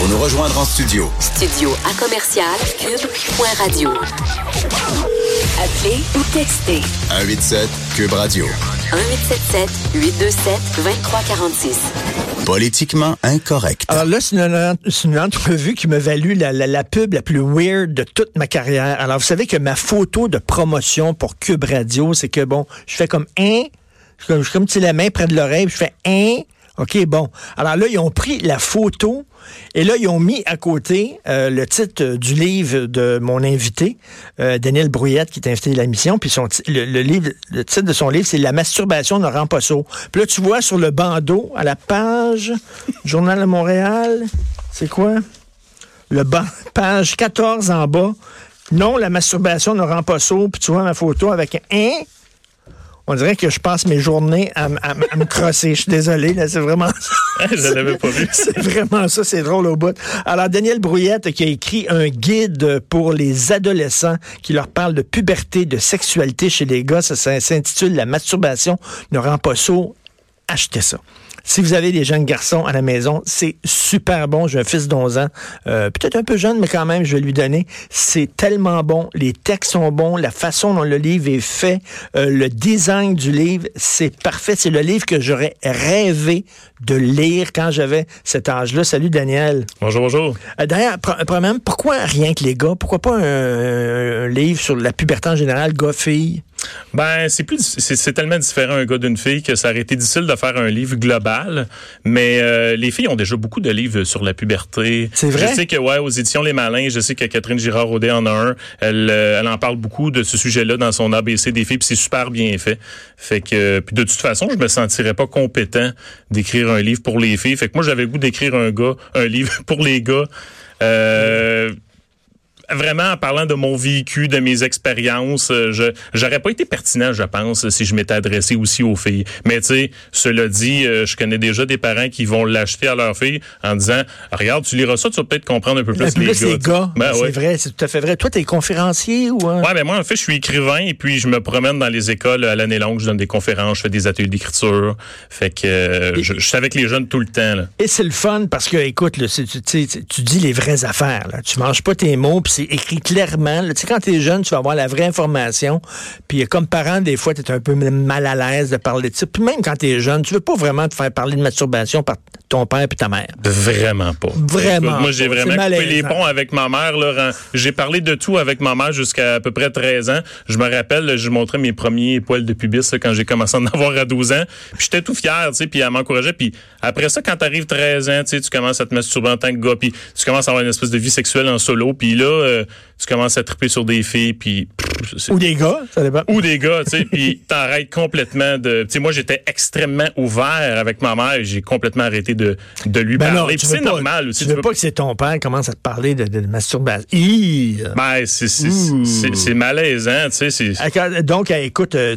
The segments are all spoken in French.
Pour nous rejoindre en studio, Studio à commercial cube.radio. Appelez ou textez 187 Cube Radio. 1877 827 2346. Politiquement incorrect. Alors là, c'est une, entrevue qui m'a valu la, la- la pub la plus weird de toute ma carrière. Alors, vous savez que ma photo de promotion pour Cube Radio, c'est que, bon, je fais comme un, je je comme si la main près de l'oreille, je fais un. OK, bon. Alors là, ils ont pris la photo et là, ils ont mis à côté euh, le titre du livre de mon invité, euh, Daniel Brouillette, qui est invité à la mission. Puis le, titre de son livre, c'est La masturbation ne rend pas sourd. Puis là, tu vois sur le bandeau, à la page Journal de Montréal, c'est quoi? Le page 14 en bas. Non, la masturbation ne rend pas sourd. Puis tu vois ma photo avec un? On dirait que je passe mes journées à, me crosser. Je suis désolé, là, c'est vraiment ça. Je l'avais pas vu. C'est vraiment ça, c'est drôle au bout. Alors, Daniel Brouillette qui a écrit un guide pour les adolescents qui leur parle de puberté, de sexualité chez les gars. Ça, ça s'intitule La masturbation ne rend pas sourd. Achetez ça. Si vous avez des jeunes garçons à la maison, c'est super bon. J'ai un fils d'11 ans, euh, peut-être un peu jeune, mais quand même, je vais lui donner. C'est tellement bon. Les textes sont bons. La façon dont le livre est fait, euh, le design du livre, c'est parfait. C'est le livre que j'aurais rêvé de lire quand j'avais cet âge-là. Salut, Daniel. Bonjour, bonjour. Euh, D'ailleurs, pre- premièrement, pourquoi rien que les gars? Pourquoi pas un, un livre sur la puberté en général, gars-filles? Ben, c'est plus, c'est c'est tellement différent un gars d'une fille que ça aurait été difficile de faire un livre global. Mais euh, les filles ont déjà beaucoup de livres sur la puberté. C'est vrai? Je sais que ouais, aux éditions Les Malins, je sais que Catherine Girard Audet en a un. Elle, euh, elle en parle beaucoup de ce sujet-là dans son ABC des filles, puis c'est super bien fait. Fait que, puis de toute façon, je me sentirais pas compétent d'écrire un livre pour les filles. Fait que moi, j'avais le goût d'écrire un gars, un livre pour les gars. Euh, vraiment en parlant de mon vécu, de mes expériences, euh, je j'aurais pas été pertinent, je pense, si je m'étais adressé aussi aux filles. Mais tu sais, cela dit, euh, je connais déjà des parents qui vont l'acheter à leur fille en disant regarde, tu liras ça, tu vas peut-être comprendre un peu plus, Un peu les, plus gars. les gars. Ben, c'est ouais. vrai, c'est tout à fait vrai. Toi, t'es conférencier ou... euh? Ouais, ben moi, en fait, je suis écrivain et puis je me promène dans les écoles à l'année longue. Je donne des conférences, je fais des ateliers d'écriture. Fait que euh, je, je suis avec les jeunes tout le temps. Là. Et c'est le fun parce que, écoute, là, tu dis les vraies affaires. Là. Tu manges pas tes mots, puis écrit clairement. Tu sais, quand t'es jeune, tu vas avoir la vraie information. Puis euh, comme parent, des fois, t'es un peu mal à l'aise de parler de ça. Puis même quand t'es jeune, tu veux pas vraiment te faire parler de masturbation par ton père puis ta mère? Vraiment pas. Vraiment Écoute, moi, j'ai vraiment coupé les ponts avec ma mère. J'ai parlé de tout avec ma mère jusqu'à à peu près 13 ans. Je me rappelle, là, je montrais mes premiers poils de pubis là, quand j'ai commencé à en avoir à 12 ans. Puis j'étais tout fier, tu sais, puis elle m'encourageait. Puis après ça, quand t'arrives 13 ans, tu sais, tu commences à te masturber en tant que gars, puis tu commences à avoir une espèce de vie sexuelle en solo. Puis là, euh, tu commences à triper sur des filles, puis... pff, Ou des gars, ça dépend. ou des gars, tu sais, puis t'arrêtes complètement de... Tu sais, moi, j'étais extrêmement ouvert avec ma mère et j'ai complètement arrêté de, de lui Ben parler. veux c'est pas- normal aussi. Tu tu veux veux pas que c'est ton père qui commence à te parler de, de masturbation. Ben, c'est malaisant, tu sais. Donc, euh, écoute, euh,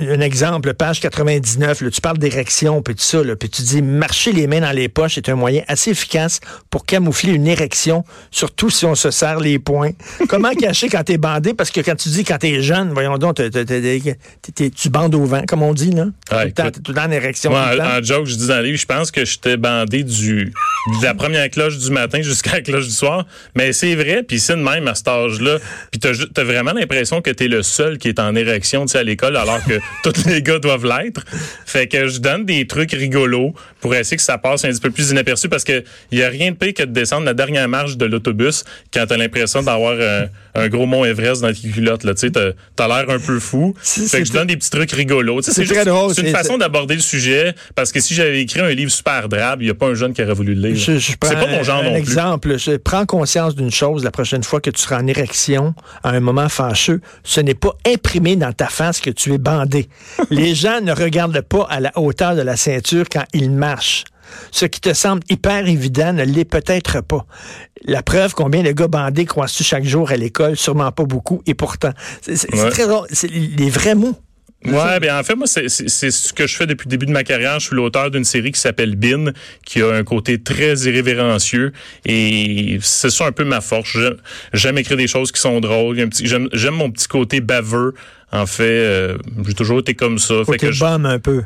un exemple, page 99, là, tu parles d'érection, puis tout ça, là, puis tu dis marcher les mains dans les poches est un moyen assez efficace pour camoufler une érection, surtout si on se serre les poings. Comment cacher quand t'es bandé? Parce que quand tu dis quand t'es jeune, voyons donc, t'es- t'es- t'es- t'es- tu bandes au vent, comme on dit, là. Ah, tout le temps, tout le en érection. Moi, tout le temps. en, joke, je dis dans le livre, je pense que j'étais bandé du de la première cloche du matin jusqu'à la cloche du soir. Mais c'est vrai, puis c'est de même à cet âge-là. Puis t'as, vraiment l'impression que t'es le seul qui est en érection, tu sais, à l'école, alors que tous les gars doivent l'être. Fait que je donne des trucs rigolos pour essayer que ça passe un petit peu plus inaperçu parce que il y a rien de pire que de descendre la dernière marche de l'autobus quand t'as l'impression d'avoir un, un gros mont Everest dans tes là. Tu sais, t'as, t'as l'air un peu fou. C'est- Fait que je donne des petits trucs rigolos. C'est c'est très juste- drôle, C'est une façon d'aborder le sujet parce que si j'avais écrit un livre super drabe, il n'y a pas un jeune qui aurait voulu le lire. C'est pas mon genre un, non plus. exemple. Je prends conscience d'une chose la prochaine fois que tu seras en érection à un moment fâcheux. Ce n'est pas imprimé dans ta face que tu es bandé. Les gens ne regardent pas à la hauteur de la ceinture quand ils marchent. Ce qui te semble hyper évident ne l'est peut-être pas. La preuve, combien de gars bandés croisent-tu chaque jour à l'école? Sûrement pas beaucoup. Et pourtant, c'est Ouais. très drôle. C'est les vrais mots. Ouais, bien en fait, moi, c'est ce que je fais depuis le début de ma carrière. Je suis l'auteur d'une série qui s'appelle Bin, qui a un côté très irrévérencieux. Et c'est ça un peu ma force. J'aime- écrire des choses qui sont drôles. J'aime j'aime mon petit côté baveux. En fait, euh, j'ai toujours été comme ça. Fait Côté que je- un peu.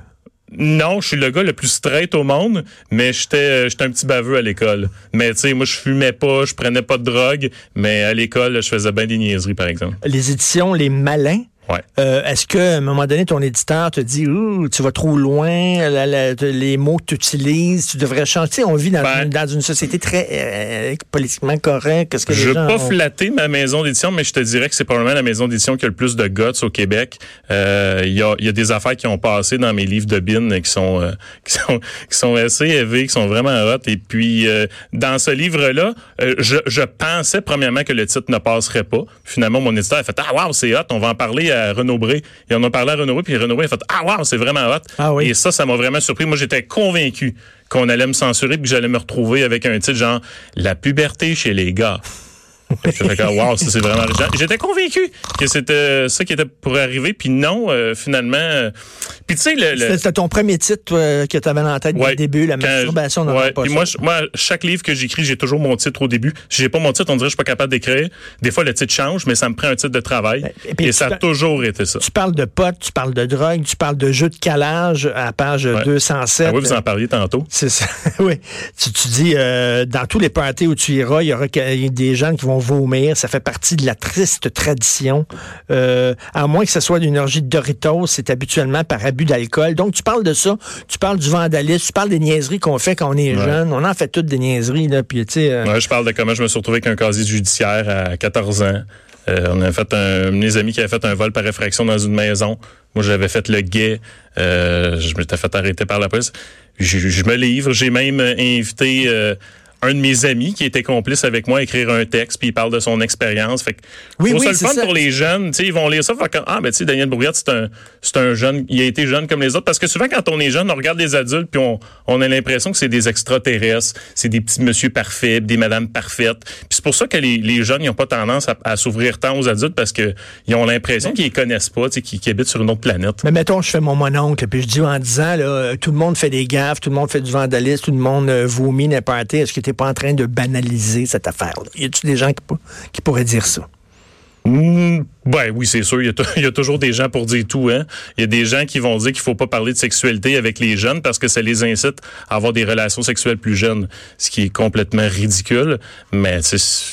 Non, je suis le gars le plus straight au monde, mais j'étais euh, j'étais un petit baveux à l'école. Mais tu sais, moi je fumais pas, je prenais pas de drogue, mais à l'école, je faisais bien des niaiseries par exemple. Les éditions Les Malins. Ouais. Euh, Est-ce qu'à un moment donné, ton éditeur te dit Ouh, tu vas trop loin, la- la- les mots que tu utilises, tu devrais changer? Tu sais, on vit dans, Ben- une, dans une société très euh, politiquement correcte. Que Je les veux pas ont- flatter ma maison d'édition, mais je te dirais que c'est probablement la maison d'édition qui a le plus de guts au Québec. Euh, Il y, a, il y a des affaires qui ont passé dans mes livres de bin et qui sont qui sont qui sont assez élevées, qui sont vraiment hot. Et puis dans ce livre-là, je, je pensais premièrement que le titre ne passerait pas. Finalement, mon éditeur a fait ah wow c'est hot, on va en parler à Renaud Bré. Et on en a parlé à Renaud Bré, puis Renaud Bré a fait ah wow c'est vraiment hot. Ah oui. Et ça, ça m'a vraiment surpris. Moi, j'étais convaincu qu'on allait me censurer puis que j'allais me retrouver avec un titre genre La puberté chez les gars. Wow, ça c'est vraiment. J'étais convaincu que c'était ça qui était pour arriver, puis non, euh, finalement. euh, puis tu sais, le, le- C'était ton premier titre toi, que tu avais en tête dès Ouais. le début, la Quand- masturbation dans ouais. moi, je- moi, chaque livre que j'écris, j'ai toujours mon titre au début. Si j'ai pas mon titre, on dirait que je suis pas capable d'écrire. Des fois, le titre change, mais ça me prend un titre de travail. Et puis Et, ça a toujours été ça. Tu parles de potes, tu parles de drogue, tu parles de jeux de calage à page 207. Ah oui, vous en parliez tantôt. C'est ça. oui. Tu, tu dis, euh, dans tous les parties où tu iras, il y aura des gens qui vont vomir. Ça fait partie de la triste tradition. Euh, à moins que ce soit d'une orgie de Doritos, c'est habituellement par abus d'alcool. Donc, tu parles de ça. Tu parles du vandalisme. Tu parles des niaiseries qu'on fait quand on est Ouais. jeune. On en fait toutes des niaiseries, là. Puis, euh, Ouais, je parle de comment je me suis retrouvé avec un casier judiciaire à 14 ans. Euh, on a fait un, mes amis qui avait fait un vol par effraction dans une maison. Moi, j'avais fait le guet. Euh, je m'étais fait arrêter par la police. Je, je me livre. J'ai même invité euh, un de mes amis qui était complice avec moi écrire un texte, puis il parle de son expérience. Fait que Oui, oui, ça le fun ça. pour les jeunes. Tu sais, ils vont lire ça, faire comme, ah, ben tu sais, Daniel Brouillard, c'est un, c'est un jeune, il a été jeune comme les autres. Parce que souvent, quand on est jeune, on regarde les adultes, puis on, on a l'impression que c'est des extraterrestres, c'est des petits monsieur parfaits, des madames parfaites. Puis c'est pour ça que les, les jeunes, ils n'ont pas tendance à, à s'ouvrir tant aux adultes parce que ils ont l'impression qu'ils les connaissent pas, tu sais, qu'ils qu'ils habitent sur une autre planète. Mais mettons, je fais mon mononcle, puis je dis en disant, là, tout le monde fait des gaffes, tout le monde fait du vandalisme, tout le monde euh, vomit n'importe Est-ce que pas en train de banaliser cette affaire-là? Y a-tu des gens qui pourraient dire ça? Hmm, ben oui, c'est sûr. Il y, a y toujours des gens pour dire tout. Hein. Il y a des gens qui vont dire qu'il faut pas parler de sexualité avec les jeunes parce que ça les incite à avoir des relations sexuelles plus jeunes, ce qui est complètement ridicule. Mais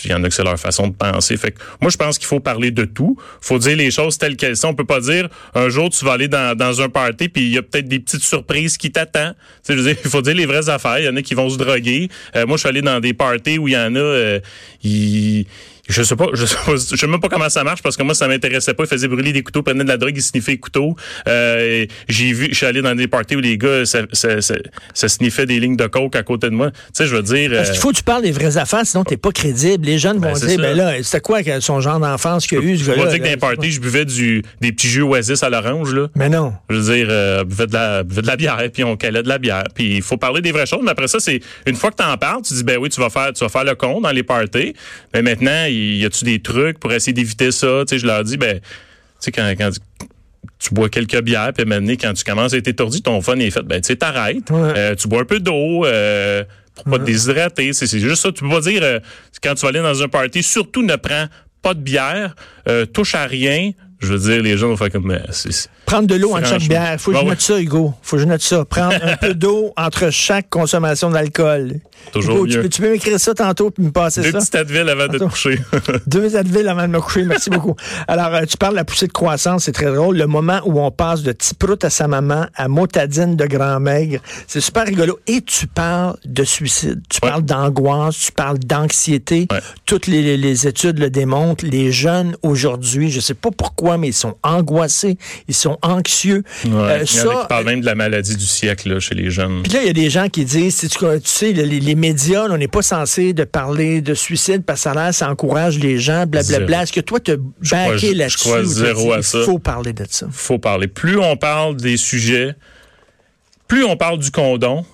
il y en a que c'est leur façon de penser. Fait que moi, je pense qu'il faut parler de tout. faut dire les choses telles qu'elles sont. On peut pas dire un jour tu vas aller dans, un party puis il y a peut-être des petites surprises qui t'attendent. Il faut dire les vraies affaires. Il y en a qui vont se droguer. Euh, moi, je suis allé dans des parties où il y en a, euh, ils je sais pas, je sais pas, je sais même pas comment ça marche parce que moi ça m'intéressait pas. Ils faisaient brûler des couteaux, prenaient de la drogue, ils sniffaient les couteaux. Euh, j'ai vu, je suis allé dans des parties où les gars ça, ça, ça, ça sniffait des lignes de coke à côté de moi. Tu sais, je veux dire. Parce qu'il faut que tu parles des vraies affaires, sinon t'es pas crédible. Les jeunes Ben, vont dire, ben là, c'était quoi son genre d'enfance qu'il a eu, ce gars-là? dire que dans les parties, je buvais du, des petits jus oasis à l'orange, là. Mais non. Je veux dire, euh, buvait de la, buvait de la bière, puis on calait de la bière. Puis il faut parler des vraies choses, mais après ça, c'est une fois que tu en parles, tu dis ben oui, tu vas faire, tu vas faire le con dans les parties. Mais maintenant, y a-tu des trucs pour essayer d'éviter ça? Tu sais, je leur dis ben, tu sais quand, quand tu bois quelques bières, puis maintenant, quand tu commences à être étourdi, ton fun est fait, ben tu sais, t'arrêtes. Ouais. Euh, tu bois un peu d'eau. Euh, pour pas te déshydrater, c'est juste ça. Tu peux pas dire euh, quand tu vas aller dans un party, surtout ne prends pas de bière, euh, touche à rien. Je veux dire, les gens vont faire comme c'est- Prendre de l'eau entre chaque bière. Faut que je note ça, Hugo. Faut que je note ça. Prendre un peu d'eau entre chaque consommation d'alcool. Toujours Hugo, tu mieux. peux, tu peux m'écrire ça tantôt puis me passer Deux ça? petites Advil avant de te coucher. Deux Advil avant de me coucher. Merci beaucoup. Alors, euh, tu parles de la poussée de croissance, c'est très drôle. Le moment où on passe de petit prout à sa maman à motadine de grand maigre, c'est super rigolo. Et tu parles de suicide. Tu Ouais. parles d'angoisse, tu parles d'anxiété. Ouais. Toutes les études le démontrent. Les jeunes aujourd'hui, je sais pas pourquoi, mais ils sont angoissés, ils sont anxieux. Ouais. Euh, Il y en a ça, qui parlent même de la maladie du siècle là, chez les jeunes. puis là, il y a des gens qui disent, tu, tu sais, les, les médias, là, on n'est pas censé de parler de suicide parce que ça, l'air, ça encourage les gens, blablabla. Zéro. Est-ce que toi, tu as baqué là-dessus? ça. Il faut parler de ça? faut parler. Plus on parle des sujets, plus on parle du condom,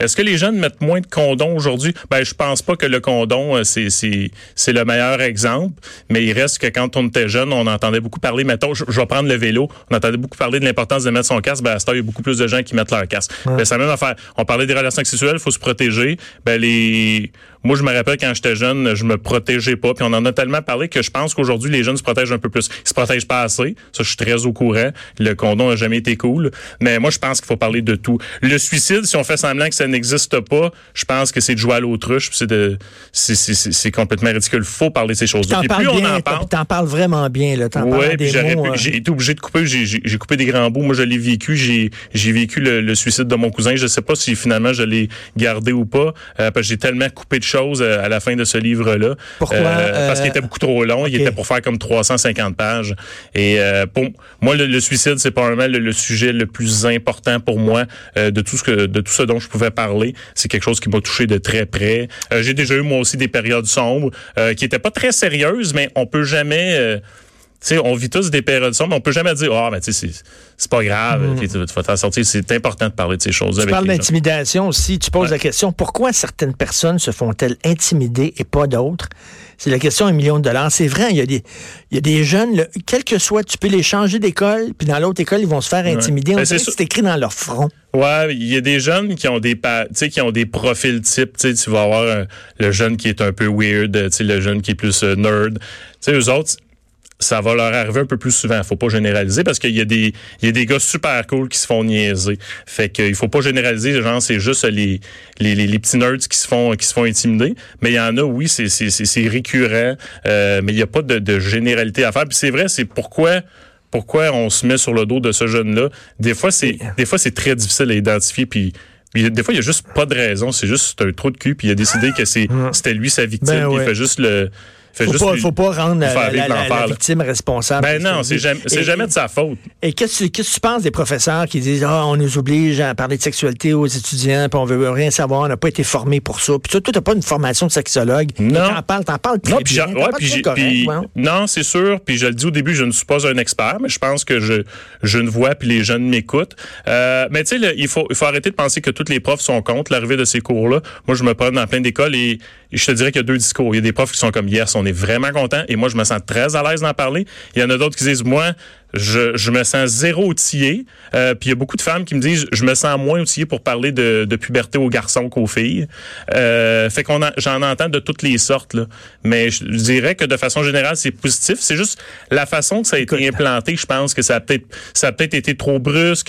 Est-ce que les jeunes mettent moins de condoms aujourd'hui? Ben, je pense pas que le condom, euh, c'est, c'est, c'est le meilleur exemple, mais il reste que quand on était jeune, on entendait beaucoup parler, mettons, je, je vais prendre le vélo, on entendait beaucoup parler de l'importance de mettre son casque, ben, à ce temps, il y a beaucoup plus de gens qui mettent leur casque. Ben, c'est la même affaire. On parlait des relations sexuelles, il faut se protéger. Ben, les, moi, je me rappelle quand j'étais jeune, je me protégeais pas, puis on en a tellement parlé que je pense qu'aujourd'hui, les jeunes se protègent un peu plus. Ils se protègent pas assez. Ça, je suis très au courant. Le condom a jamais été cool. Mais moi, je pense qu'il faut parler de tout. Le suicide, si on fait semblant que ça n'existe pas, je pense que c'est de jouer à l'autruche, c'est de, complètement ridicule. Faut parler de ces choses-là. Parles plus on en parle. t'en parles vraiment bien, là. Puis pu- euh, j'ai été obligé de couper, j'ai, coupé des grands bouts. Moi, je l'ai vécu. J'ai, vécu le, le suicide de mon cousin. Je sais pas si finalement je l'ai gardé ou pas, euh, parce que j'ai tellement coupé de choses euh, à la fin de ce livre-là. Pourquoi, Parce euh, qu'il était beaucoup trop long. Il était pour faire comme 350 pages. Et euh, pour moi, le, le suicide, c'est probablement le, le sujet le plus important pour moi de tout ce que, de tout ce dont je pouvais parler. C'est quelque chose qui m'a touché de très près. Euh, j'ai déjà eu moi aussi des périodes sombres euh, qui étaient pas très sérieuses, mais on peut jamais. euh, tu sais, on vit tous des périodes sombres, mais on peut jamais dire, ah, mais tu sais, c'est- pas grave, puis tu, vas t'en sortir. C'est important de parler de ces choses. Tu avec parles d'intimidation aussi. Tu poses Ouais. la question pourquoi certaines personnes se font-elles intimider et pas d'autres? C'est la question à un million de dollars. C'est vrai, il y a des, il y a des jeunes, là, quel que soit, tu peux les changer d'école, puis dans l'autre école, ils vont se faire intimider. On Ben, dirait c'est que c'est écrit dans leur front. Ouais, il y a des jeunes qui ont des pa- qui ont des profils types, tu vas avoir un- le jeune qui est un peu weird, le jeune qui est plus euh, nerd. Tu sais eux autres ça va leur arriver un peu plus souvent. Faut pas généraliser parce qu'il y a des il y a des gars super cool qui se font niaiser. Fait que il faut pas généraliser, genre c'est juste les, les, les, les petits nerds qui se font qui se font intimider. Mais il y en a, oui, c'est c'est c'est c'est récurrent, euh, mais il y a pas de, de généralité à faire. Puis c'est vrai, c'est pourquoi pourquoi on se met sur le dos de ce jeune-là. Des fois, c'est des fois c'est très difficile à identifier. Puis des fois, il y a juste pas de raison. C'est juste un trou de cul. Puis il a décidé que c'est c'était lui sa victime. Ben ouais. Il fait juste le fait Faut juste pas, lui- faut pas rendre la, victime responsable. Ben non, c'est jamais, jamais de sa faute. Et qu'est-ce que qu'est-ce que tu penses des professeurs qui disent ah on nous oblige à parler de sexualité aux étudiants puis on veut rien savoir, on n'a pas été formé pour ça. Puis toi, toi t'as pas une formation de sexologue. Non. T'en parles, t'en parles très Non, bien. ouais, très correct, puis- ouais. non, c'est sûr. Puis je le dis au début, je ne suis pas un expert, mais je pense que je je ne vois puis les jeunes m'écoutent. Euh, mais tu sais, il faut il faut arrêter de penser que tous les profs sont contre l'arrivée de ces cours-là. Moi, je me prends dans plein d'écoles et je te dirais qu'il y a deux discours. Il y a des profs qui sont comme yes, on vraiment contents et moi je me sens très à l'aise d'en parler. Il y en a d'autres qui disent moi je, je me sens zéro outillé. Euh, puis il y a beaucoup de femmes qui me disent je me sens moins outillé pour parler de, de puberté aux garçons qu'aux filles. Euh, fait qu'on en- j'en entends de toutes les sortes là. Mais je dirais que de façon générale c'est positif. C'est juste la façon que ça a été implanté. Je pense que ça a peut-être ça a peut-être été trop brusque.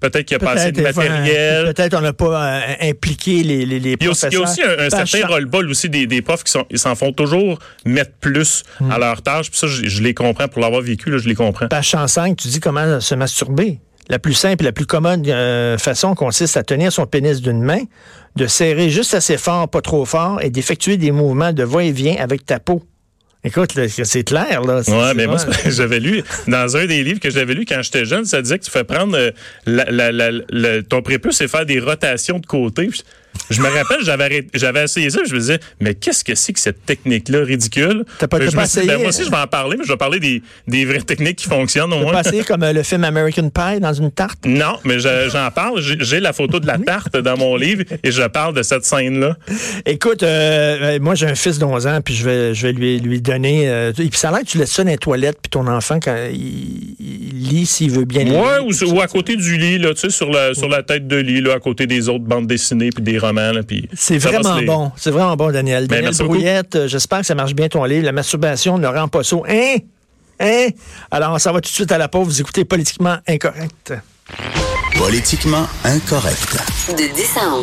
Peut-être qu'il y a pas assez de Peut-être, matériel. Peut-être on n'a pas euh, impliqué les, les, les Il y a aussi, il y a aussi un, un certain roll-ball aussi des, des profs qui sont, ils s'en font toujours mettre plus Hmm. à leur tâche. Puis ça, je, je les comprends pour l'avoir vécu, là, je les comprends. 105, tu dis comment se masturber. La plus simple et la plus commode euh, façon consiste à tenir son pénis d'une main, de serrer juste assez fort, pas trop fort, et d'effectuer des mouvements de va-et-vient avec ta peau. Écoute, c'est clair, là. Ouais, mais moi, j'avais lu dans un des livres que j'avais lu quand j'étais jeune, ça disait que tu fais prendre euh, la, la, la, le- ton prépuce et faire des rotations de côté. Puis Je me rappelle, j'avais essayé ça, je me disais, mais qu'est-ce que c'est que cette technique-là ridicule? T'as pas- Fait que t'as je me pas dit, ben, essayé? moi aussi, je vais en parler, mais je vais parler des, des vraies techniques qui fonctionnent au T'as moins. pas essayé comme euh, le film American Pie dans une tarte? Non, mais je- j'en parle. J'ai j'ai la photo de la tarte dans mon livre et je parle de cette scène-là. Écoute, euh, euh, moi j'ai un fils d'11 ans, puis je vais, je vais lui, lui donner. euh, et puis ça a l'air que tu laisses ça dans les toilettes, puis ton enfant, quand il, il lit, s'il veut bien lire. Ouais, ou, sur- ou à côté du lit, là, tu sais, sur la, sur la tête de lit, là, à côté des autres bandes dessinées puis des romans, là, puis C'est ça vraiment les- bon. C'est vraiment bon, Daniel. Ben, Daniel. Brouillette, euh, j'espère que ça marche bien ton livre. La masturbation ne rend pas saut. Hein? Hein? Alors, on s'en va tout de suite à la pause. Vous écoutez Politiquement Incorrect. Politiquement incorrect. De 10 à 11.